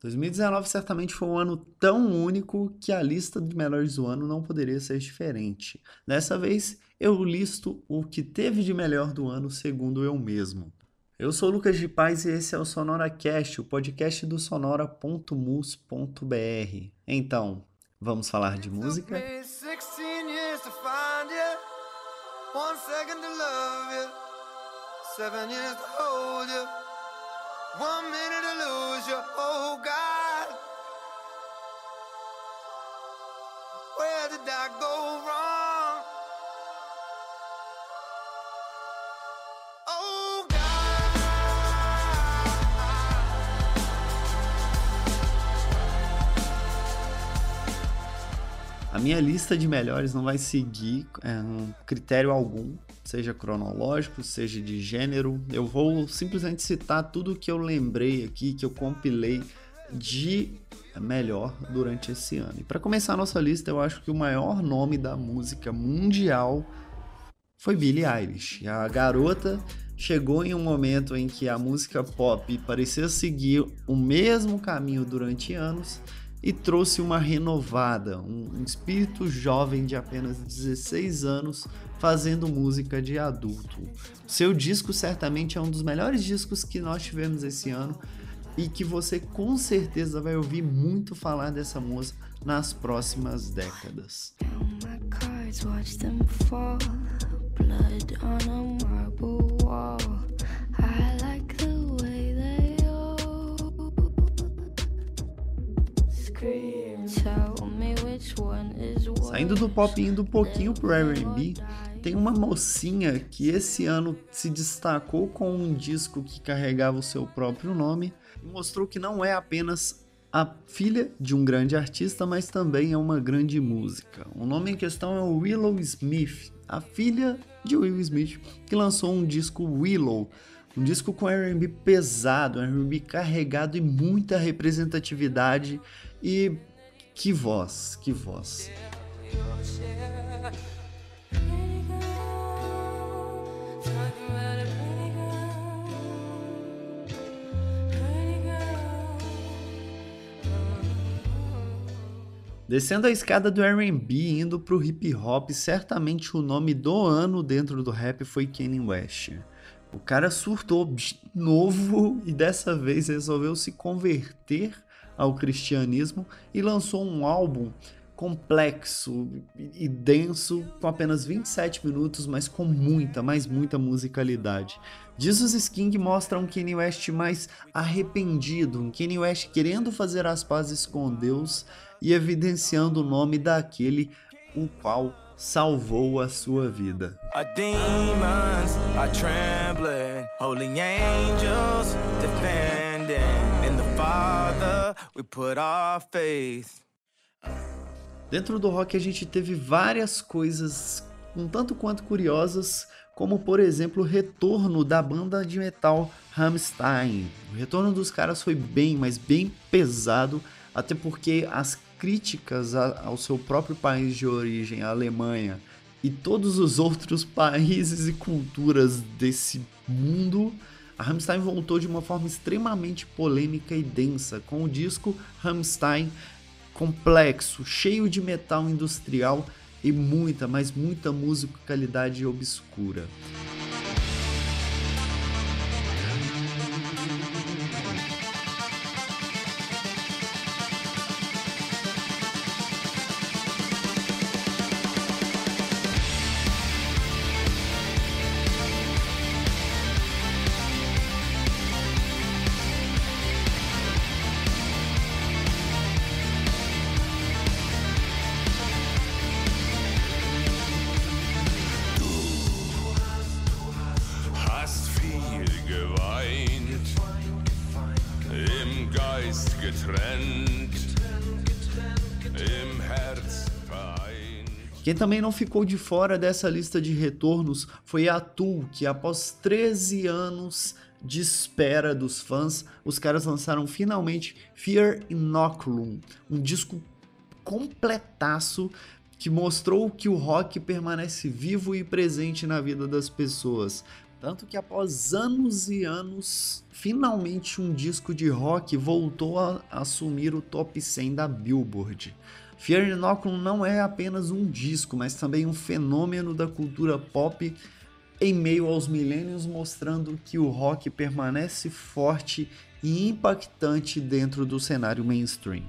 2019 certamente foi um ano tão único que a lista de melhores do ano não poderia ser diferente. Dessa vez, eu listo o que teve de melhor do ano segundo eu mesmo. Eu sou Lucas de Paz e esse é o SonoraCast, o podcast do sonora.mus.br. Então, vamos falar de música? Seven One minute to lose you, oh God. Where did I go wrong? Oh God. A minha lista de melhores não vai seguir é, um critério algum seja cronológico, seja de gênero. Eu vou simplesmente citar tudo que eu lembrei aqui, que eu compilei de melhor durante esse ano. E para começar a nossa lista, eu acho que o maior nome da música mundial foi Billie Eilish. A garota chegou em um momento em que a música pop parecia seguir o mesmo caminho durante anos e trouxe uma renovada, um espírito jovem de apenas 16 anos fazendo música de adulto. Seu disco certamente é um dos melhores discos que nós tivemos esse ano e que você com certeza vai ouvir muito falar dessa música nas próximas décadas. Saindo do pop e indo um pouquinho pro R&B, tem uma mocinha que esse ano se destacou com um disco que carregava o seu próprio nome e mostrou que não é apenas a filha de um grande artista, mas também é uma grande música. O nome em questão é Willow Smith, a filha de Will Smith, que lançou um disco Willow, um disco com R&B pesado, R&B carregado e muita representatividade e que voz, que voz. Descendo a escada do R&B indo pro hip hop, certamente o nome do ano dentro do rap foi Kanye West. O cara surtou de novo e dessa vez resolveu se converter ao cristianismo e lançou um álbum complexo e denso, com apenas 27 minutos, mas com muita, mas muita musicalidade. Jesus King mostra um Kanye West mais arrependido, um Kanye West querendo fazer as pazes com Deus e evidenciando o nome daquele o qual salvou a sua vida. Demons Dentro do rock a gente teve várias coisas um tanto quanto curiosas, como por exemplo o retorno da banda de metal Rammstein. O retorno dos caras foi bem, mas bem pesado, até porque as críticas ao seu próprio país de origem, a Alemanha, e todos os outros países e culturas desse mundo a Rammstein voltou de uma forma extremamente polêmica e densa, com o disco Rammstein complexo, cheio de metal industrial e muita, mas muita musicalidade obscura. Quem também não ficou de fora dessa lista de retornos foi a Tool, que após 13 anos de espera dos fãs, os caras lançaram finalmente Fear Inoculum, um disco completaço que mostrou que o rock permanece vivo e presente na vida das pessoas. Tanto que após anos e anos, finalmente um disco de rock voltou a assumir o top 100 da Billboard. Fear Inoculum não é apenas um disco, mas também um fenômeno da cultura pop em meio aos milênios, mostrando que o rock permanece forte e impactante dentro do cenário mainstream.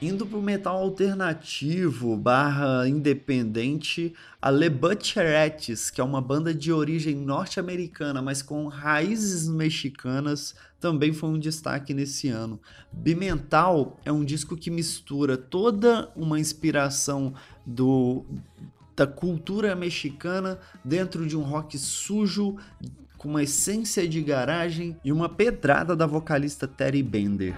Indo pro metal alternativo barra independente, a Le Butcherettes, que é uma banda de origem norte-americana, mas com raízes mexicanas, também foi um destaque nesse ano. Bimental é um disco que mistura toda uma inspiração do, da cultura mexicana dentro de um rock sujo, com uma essência de garagem e uma pedrada da vocalista Terry Bender.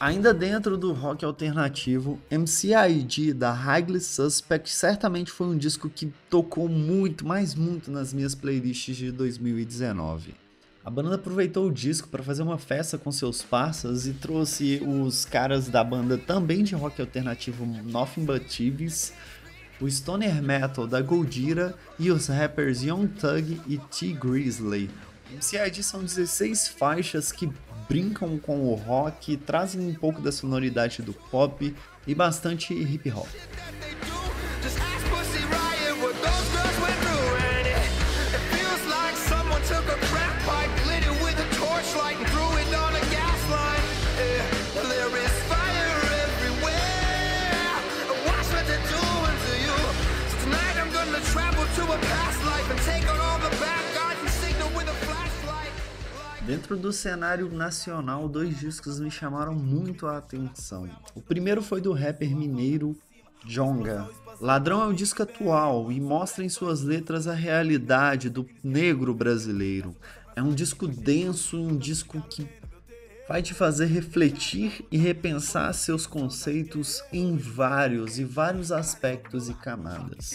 Ainda dentro do rock alternativo, MCID da Highly Suspect certamente foi um disco que tocou muito, mais muito nas minhas playlists de 2019. A banda aproveitou o disco para fazer uma festa com seus parceiros e trouxe os caras da banda também de rock alternativo Nothing But Thieves, o stoner metal da Goldira e os rappers Young Thug e T Grizzly. MCID são 16 faixas que brincam com o rock, trazem um pouco da sonoridade do pop e bastante hip hop. Dentro do cenário nacional, dois discos me chamaram muito a atenção. O primeiro foi do rapper mineiro Jonga. Ladrão é um disco atual e mostra em suas letras a realidade do negro brasileiro. É um disco denso, um disco que vai te fazer refletir e repensar seus conceitos em vários e vários aspectos e camadas.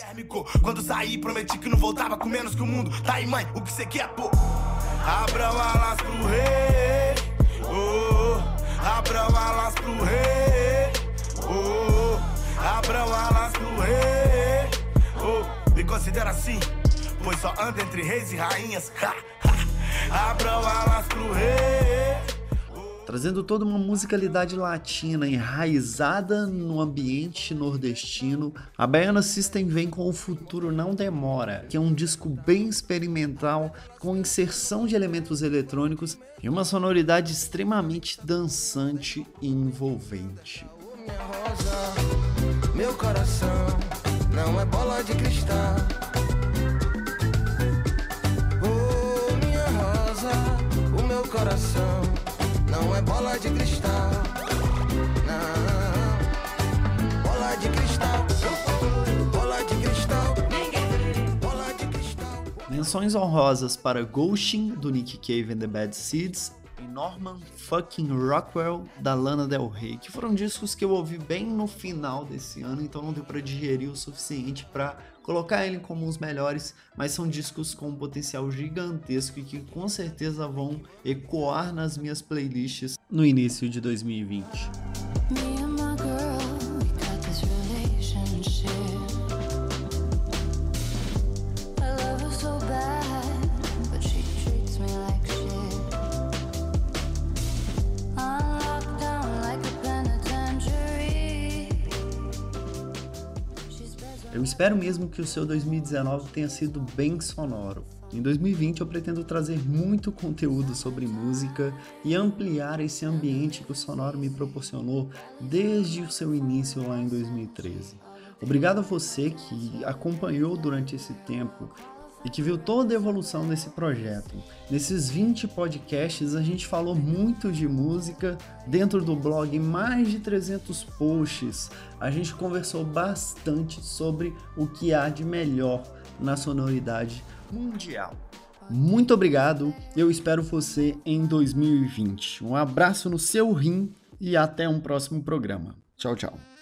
Quando saí, prometi que não voltava com menos que o mundo. Tá aí, mãe, o que você quer, pô? Abram alas pro rei, oh, abram alas pro rei, oh, abram alas pro rei, oh, me considera assim, pois só anda entre reis e rainhas, ha, ha. abram alas pro rei trazendo toda uma musicalidade latina enraizada no ambiente nordestino. A Baiana System vem com O Futuro Não Demora, que é um disco bem experimental, com inserção de elementos eletrônicos e uma sonoridade extremamente dançante e envolvente. Meu coração não é bola de cristal. Oh, minha rosa, o meu coração não é bola de cristal. Não, bola de cristal. Bola de cristal. Bola de cristal. Menções honrosas para Ghosting, do Nick Cave and the Bad Seeds, Norman fucking Rockwell da Lana Del Rey, que foram discos que eu ouvi bem no final desse ano, então não deu para digerir o suficiente para colocar ele como os melhores, mas são discos com um potencial gigantesco e que com certeza vão ecoar nas minhas playlists no início de 2020. Espero mesmo que o seu 2019 tenha sido bem sonoro. Em 2020 eu pretendo trazer muito conteúdo sobre música e ampliar esse ambiente que o sonoro me proporcionou desde o seu início lá em 2013. Obrigado a você que acompanhou durante esse tempo e que viu toda a evolução desse projeto. Nesses 20 podcasts a gente falou muito de música, dentro do blog mais de 300 posts. A gente conversou bastante sobre o que há de melhor na sonoridade mundial. Muito obrigado, eu espero você em 2020. Um abraço no seu rim e até um próximo programa. Tchau, tchau.